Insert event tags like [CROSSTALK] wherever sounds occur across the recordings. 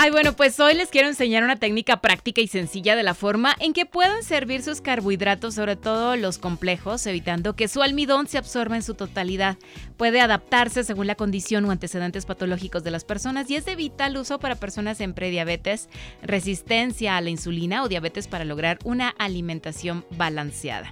Ay, bueno, pues hoy les quiero enseñar una técnica práctica y sencilla de la forma en que pueden servir sus carbohidratos, sobre todo los complejos, evitando que su almidón se absorba en su totalidad. Puede adaptarse según la condición o antecedentes patológicos de las personas y es de vital uso para personas en prediabetes, resistencia a la insulina o diabetes para lograr una alimentación balanceada.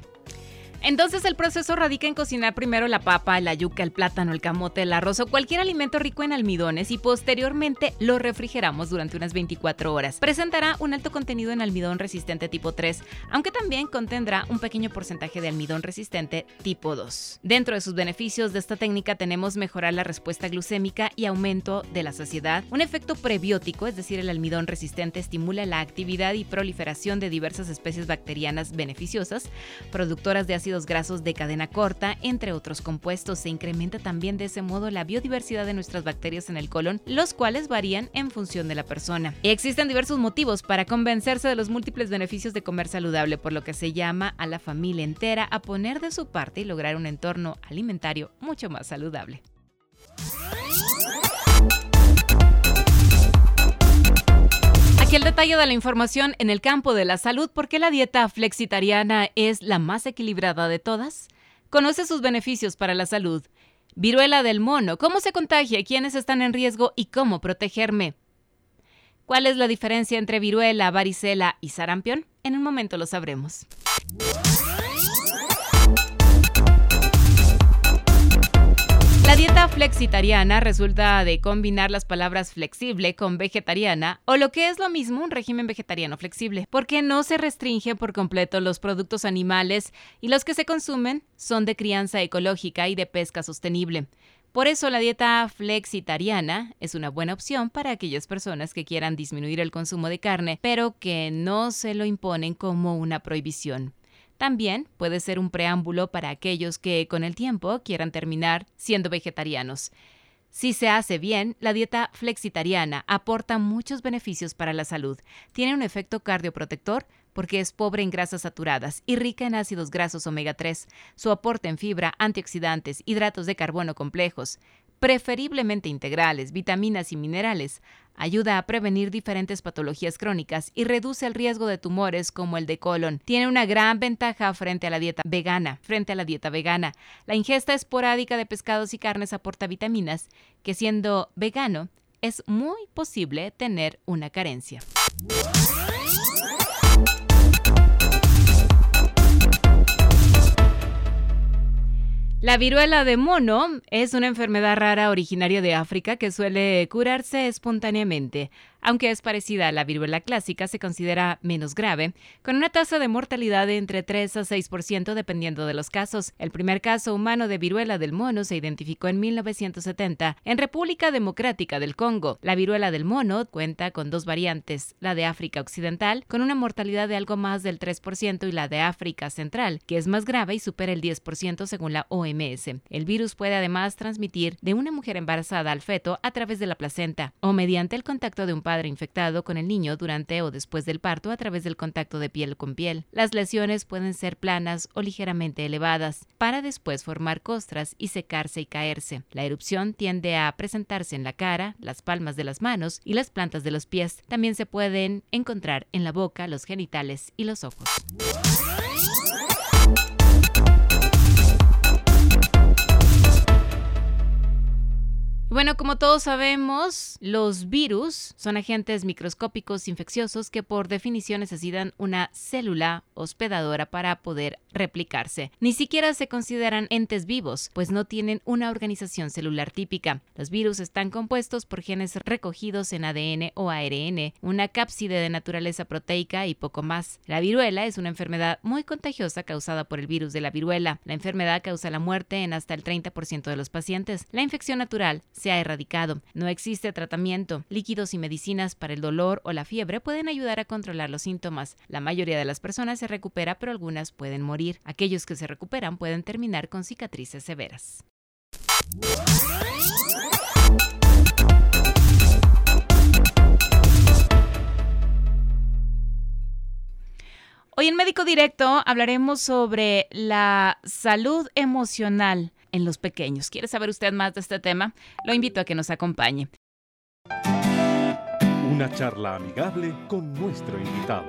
Entonces el proceso radica en cocinar primero la papa, la yuca, el plátano, el camote, el arroz o cualquier alimento rico en almidones y posteriormente lo refrigeramos durante unas 24 horas. Presentará un alto contenido en almidón resistente tipo 3, aunque también contendrá un pequeño porcentaje de almidón resistente tipo 2. Dentro de sus beneficios de esta técnica tenemos mejorar la respuesta glucémica y aumento de la saciedad, un efecto prebiótico, es decir, el almidón resistente estimula la actividad y proliferación de diversas especies bacterianas beneficiosas, productoras de ácido grasos de cadena corta, entre otros compuestos. Se incrementa también de ese modo la biodiversidad de nuestras bacterias en el colon, los cuales varían en función de la persona. Existen diversos motivos para convencerse de los múltiples beneficios de comer saludable, por lo que se llama a la familia entera a poner de su parte y lograr un entorno alimentario mucho más saludable. El detalle de la información en el campo de la salud, ¿por qué la dieta flexitariana es la más equilibrada de todas? Conoce sus beneficios para la salud. Viruela del mono, ¿cómo se contagia? ¿Quiénes están en riesgo? ¿Y cómo protegerme? ¿Cuál es la diferencia entre viruela, varicela y sarampión? En un momento lo sabremos. La dieta flexitariana resulta de combinar las palabras flexible con vegetariana o lo que es lo mismo un régimen vegetariano flexible, porque no se restringe por completo los productos animales y los que se consumen son de crianza ecológica y de pesca sostenible. Por eso la dieta flexitariana es una buena opción para aquellas personas que quieran disminuir el consumo de carne, pero que no se lo imponen como una prohibición. También puede ser un preámbulo para aquellos que con el tiempo quieran terminar siendo vegetarianos. Si se hace bien, la dieta flexitariana aporta muchos beneficios para la salud. Tiene un efecto cardioprotector porque es pobre en grasas saturadas y rica en ácidos grasos omega 3. Su aporte en fibra, antioxidantes, hidratos de carbono complejos, preferiblemente integrales, vitaminas y minerales, ayuda a prevenir diferentes patologías crónicas y reduce el riesgo de tumores como el de colon. Tiene una gran ventaja frente a la dieta vegana. Frente a la dieta vegana, la ingesta esporádica de pescados y carnes aporta vitaminas que siendo vegano es muy posible tener una carencia. La viruela de mono es una enfermedad rara originaria de África que suele curarse espontáneamente. Aunque es parecida a la viruela clásica, se considera menos grave, con una tasa de mortalidad de entre 3 a 6% dependiendo de los casos. El primer caso humano de viruela del mono se identificó en 1970 en República Democrática del Congo. La viruela del mono cuenta con dos variantes, la de África Occidental, con una mortalidad de algo más del 3%, y la de África Central, que es más grave y supera el 10% según la OMS. El virus puede además transmitir de una mujer embarazada al feto a través de la placenta o mediante el contacto de un padre infectado con el niño durante o después del parto a través del contacto de piel con piel. Las lesiones pueden ser planas o ligeramente elevadas, para después formar costras y secarse y caerse. La erupción tiende a presentarse en la cara, las palmas de las manos y las plantas de los pies. También se pueden encontrar en la boca, los genitales y los ojos. Bueno, como todos sabemos, los virus son agentes microscópicos infecciosos que por definición necesitan una célula hospedadora para poder replicarse. Ni siquiera se consideran entes vivos, pues no tienen una organización celular típica. Los virus están compuestos por genes recogidos en ADN o ARN, una cápside de naturaleza proteica y poco más. La viruela es una enfermedad muy contagiosa causada por el virus de la viruela. La enfermedad causa la muerte en hasta el 30% de los pacientes. La infección natural se ha erradicado. No existe tratamiento. Líquidos y medicinas para el dolor o la fiebre pueden ayudar a controlar los síntomas. La mayoría de las personas se recupera, pero algunas pueden morir. Aquellos que se recuperan pueden terminar con cicatrices severas. Hoy en Médico Directo hablaremos sobre la salud emocional en los pequeños. ¿Quiere saber usted más de este tema? Lo invito a que nos acompañe. Una charla amigable con nuestro invitado.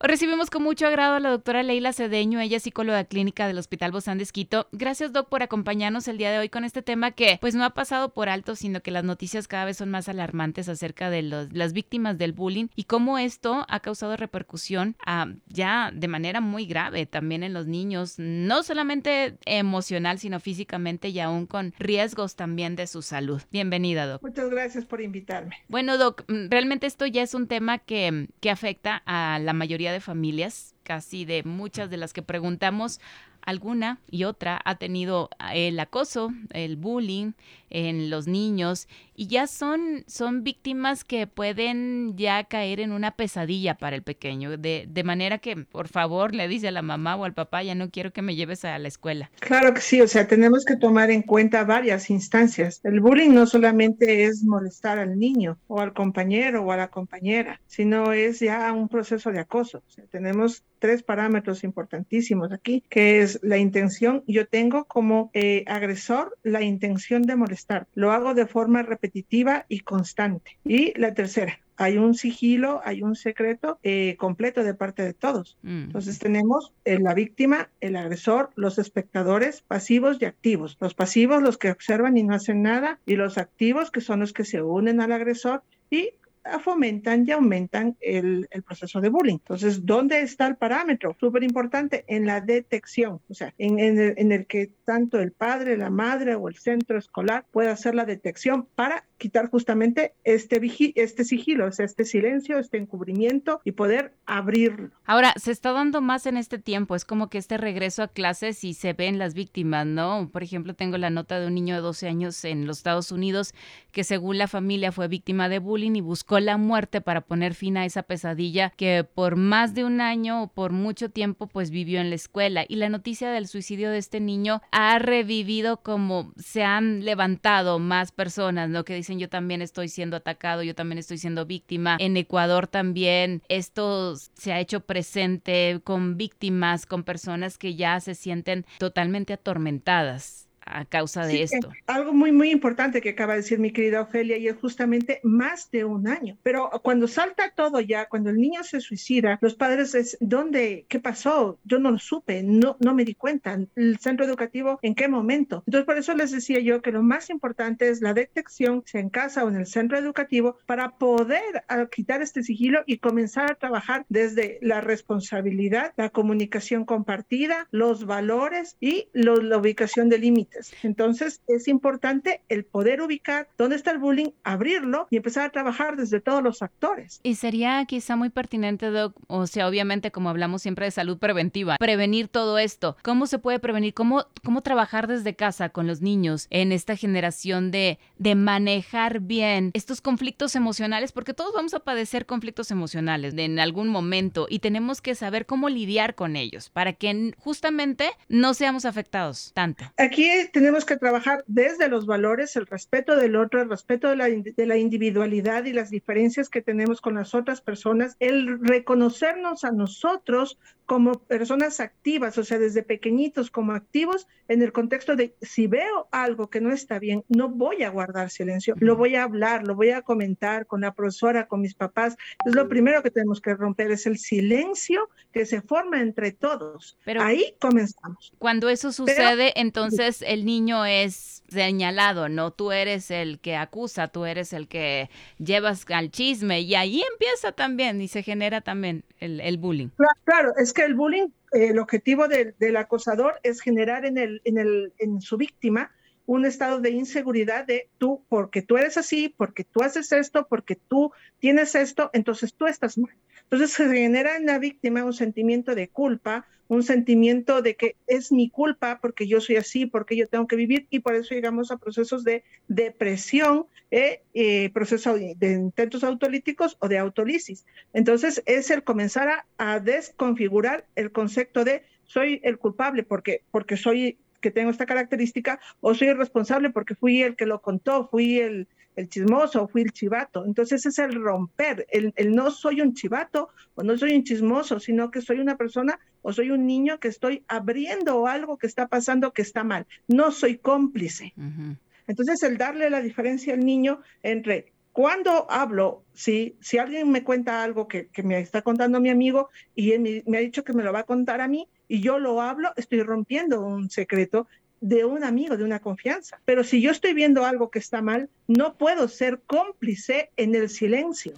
Recibimos con mucho agrado a la doctora Leila Cedeño, ella es psicóloga clínica del Hospital Bozán de Esquito. Gracias, doc, por acompañarnos el día de hoy con este tema que pues no ha pasado por alto, sino que las noticias cada vez son más alarmantes acerca de las víctimas del bullying y cómo esto ha causado repercusión ah, ya de manera muy grave también en los niños, no solamente emocional, sino físicamente y aún con riesgos también de su salud. Bienvenida, doc. Muchas gracias por invitarme. Bueno, doc, mm, realmente esto ya es un tema que, que afecta a la mayoría de familias, casi de muchas de las que preguntamos, alguna y otra ha tenido el acoso, el bullying en los niños y ya son, son víctimas que pueden ya caer en una pesadilla para el pequeño, de, de manera que por favor le dice a la mamá o al papá, ya no quiero que me lleves a la escuela. Claro que sí, o sea, tenemos que tomar en cuenta varias instancias. El bullying no solamente es molestar al niño o al compañero o a la compañera, sino es ya un proceso de acoso. Tenemos tres parámetros importantísimos aquí, que es la intención. Yo tengo como eh, agresor la intención de molestar. Lo hago de forma repetitiva y constante. Y la tercera, hay un sigilo, hay un secreto eh, completo de parte de todos. Mm. Entonces tenemos eh, la víctima, el agresor, los espectadores pasivos y activos. Los pasivos, los que observan y no hacen nada, y los activos, que son los que se unen al agresor, y fomentan y aumentan el, proceso de bullying. Entonces, ¿dónde está el parámetro? Súper importante, en la detección, o sea, en, el, en el que tanto el padre, la madre o el centro escolar pueda hacer la detección para quitar justamente este, este sigilo, o sea, este silencio, este encubrimiento y poder abrirlo. Ahora, se está dando más en este tiempo, es como que este regreso a clases y se ven las víctimas, ¿no? Por ejemplo, tengo la nota de un niño de 12 años en los Estados Unidos que según la familia fue víctima de bullying y buscó la muerte para poner fin a esa pesadilla que por más de un año o por mucho tiempo pues vivió en la escuela. Y la noticia del suicidio de este niño ha revivido como se han levantado más personas, ¿no? Que dicen yo también estoy siendo atacado, yo también estoy siendo víctima. En Ecuador también esto se ha hecho presente con víctimas, con personas que ya se sienten totalmente atormentadas a causa de esto. Algo muy, muy importante que acaba de decir mi querida Ofelia y es justamente más de un año. Pero cuando salta todo ya, cuando el niño se suicida, los padres es, ¿dónde? ¿Qué pasó? Yo no lo supe, no, no me di cuenta. ¿El centro educativo en qué momento? Entonces, por eso les decía yo que lo más importante es la detección, sea en casa o en el centro educativo, para poder ah, quitar este sigilo y comenzar a trabajar desde la responsabilidad, la comunicación compartida, los valores y la ubicación de límites entonces, es importante el poder ubicar dónde está el bullying, abrirlo y empezar a trabajar desde todos los actores. Y sería quizá muy pertinente, Doc, o sea, obviamente como hablamos siempre de salud preventiva, prevenir todo esto. ¿Cómo se puede prevenir? ¿Cómo, cómo trabajar desde casa con los niños en esta generación de, de manejar bien estos conflictos emocionales? Porque todos vamos a padecer conflictos emocionales en algún momento y tenemos que saber cómo lidiar con ellos para que justamente no seamos afectados tanto. Aquí tenemos que trabajar desde los valores, el respeto del otro, el respeto de la, de la individualidad y las diferencias que tenemos con las otras personas, el reconocernos a nosotros como personas activas, o sea, desde pequeñitos como activos, en el contexto de si veo algo que no está bien, no voy a guardar silencio, lo voy a hablar, lo voy a comentar con la profesora, con mis papás. Es lo primero que tenemos que romper, es el silencio que se forma entre todos. Pero ahí comenzamos. Cuando eso sucede, entonces el niño es señalado, ¿no? Tú eres el que acusa, tú eres el que llevas al chisme y ahí empieza también y se genera también el, el bullying. Claro, es que el bullying, el objetivo del acosador es generar en, el, en, el, en su víctima un estado de inseguridad de tú, porque tú eres así, porque tú haces esto, porque tú tienes esto, entonces tú estás mal. Entonces se genera en la víctima un sentimiento de culpa, un sentimiento de que es mi culpa porque yo soy así, porque yo tengo que vivir y por eso llegamos a procesos de depresión, eh, eh procesos de intentos autolíticos o de autolisis. Entonces es el comenzar a, a, desconfigurar el concepto de soy el culpable porque, porque soy que tengo esta característica o soy el responsable porque fui el que lo contó, fui el, el chismoso, fui el chivato. Entonces es el romper, el, el, no soy un chivato o no soy un chismoso, sino que soy una persona o soy un niño que estoy abriendo algo que está pasando que está mal. No soy cómplice. Uh -huh. Entonces el darle la diferencia al niño entre cuando hablo, si, si alguien me cuenta algo que, que, me está contando mi amigo y él me, me ha dicho que me lo va a contar a mí y yo lo hablo, estoy rompiendo un secreto de un amigo, de una confianza. Pero si yo estoy viendo algo que está mal, no puedo ser cómplice en el silencio.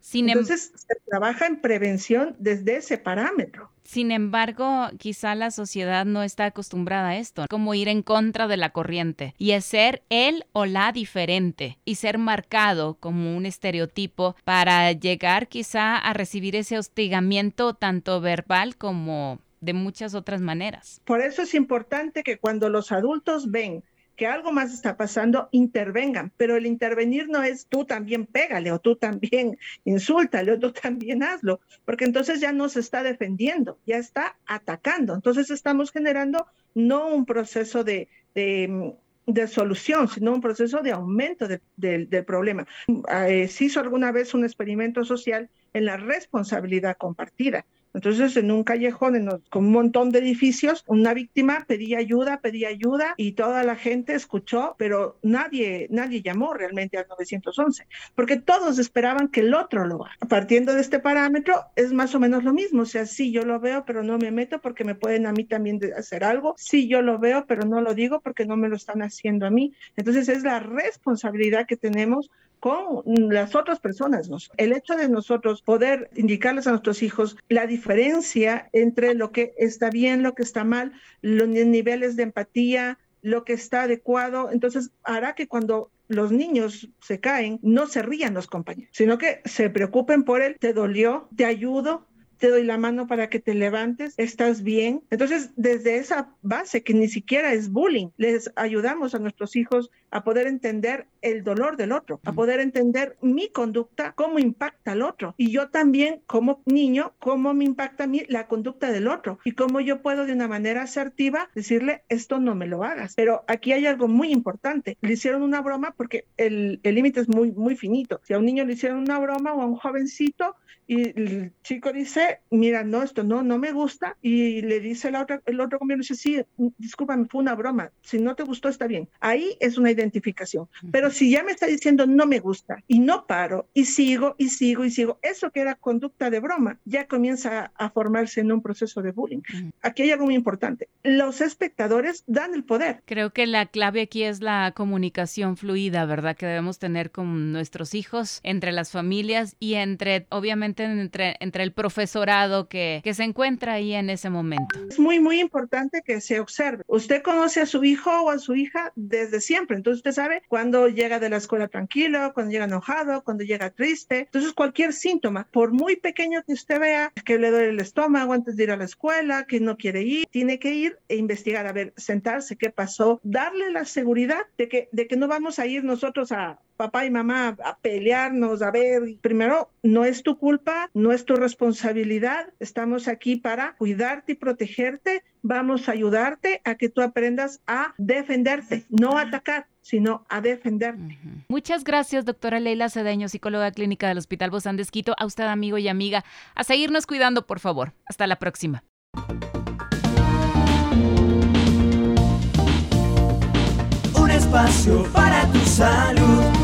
Sin Entonces em se trabaja en prevención desde ese parámetro. Sin embargo, quizá la sociedad no está acostumbrada a esto, como ir en contra de la corriente y es ser él o la diferente y ser marcado como un estereotipo para llegar quizá a recibir ese hostigamiento tanto verbal como de muchas otras maneras. Por eso es importante que cuando los adultos ven que algo más está pasando, intervengan, pero el intervenir no es tú también pégale o tú también [LAUGHS] insúltale o tú también hazlo, porque entonces ya no se está defendiendo, ya está atacando. Entonces estamos generando no un proceso de, de solución, sino un proceso de aumento de, de, del problema. Eh, se hizo alguna vez un experimento social en la responsabilidad compartida. Entonces, en un callejón con un montón de edificios, una víctima pedía ayuda, pedía ayuda y toda la gente escuchó, pero nadie, nadie llamó realmente al 911, porque todos esperaban que el otro lo haga. Partiendo de este parámetro, es más o menos lo mismo. O sea, sí, yo lo veo, pero no me meto porque me pueden a mí también hacer algo. Sí, yo lo veo, pero no lo digo porque no me lo están haciendo a mí. Entonces, es la responsabilidad que tenemos con las otras personas. El hecho de nosotros poder indicarles a nuestros hijos la diferencia entre lo que está bien, lo que está mal, los niveles de empatía, lo que está adecuado, entonces hará que cuando los niños se caen, no se rían los compañeros, sino que se preocupen por él, te dolió, te ayudo, te doy la mano para que te levantes, estás bien. Entonces, desde esa base que ni siquiera es bullying, les ayudamos a nuestros hijos a poder entender el dolor del otro, a poder entender mi conducta, cómo impacta al otro. Y yo también, como niño, cómo me impacta a mí la conducta del otro y cómo yo puedo de una manera asertiva decirle, esto no me lo hagas. Pero aquí hay algo muy importante. Le hicieron una broma porque el límite es muy, muy finito. Si a un niño le hicieron una broma o a un jovencito y el chico dice, mira, no, esto no, no me gusta. Y le dice la otra, el otro compañero, dice, sí, discúlpame, fue una broma. Si no te gustó, está bien. Ahí es una identificación. Pero si ya me está diciendo no me gusta y no paro y sigo y sigo y sigo, eso que era conducta de broma ya comienza a, formarse en un proceso de bullying. Aquí hay algo muy importante. Los espectadores dan el poder. Creo que la clave aquí es la comunicación fluida, ¿verdad? Que debemos tener con nuestros hijos, entre las familias y entre, obviamente, entre, entre el profesorado que, que se encuentra ahí en ese momento. Es muy, muy importante que se observe. Usted conoce a su hijo o a su hija desde siempre, entonces usted sabe cuando llega de la escuela tranquilo, cuando llega enojado, cuando llega triste. Entonces cualquier síntoma, por muy pequeño que usted vea, que le duele el estómago antes de ir a la escuela, que no quiere ir, tiene que ir e investigar, a ver, sentarse, qué pasó, darle la seguridad de que, de que no vamos a ir nosotros a papá y mamá a pelearnos, a ver, primero, no es tu culpa, no es tu responsabilidad, estamos aquí para cuidarte y protegerte, vamos a ayudarte a que tú aprendas a defenderte, no a atacar sino a defenderte. Uh -huh. Muchas gracias, doctora Leila Cedeño, psicóloga clínica del Hospital Bozán de Esquito. A usted, amigo y amiga, a seguirnos cuidando, por favor. Hasta la próxima. Un espacio para tu salud.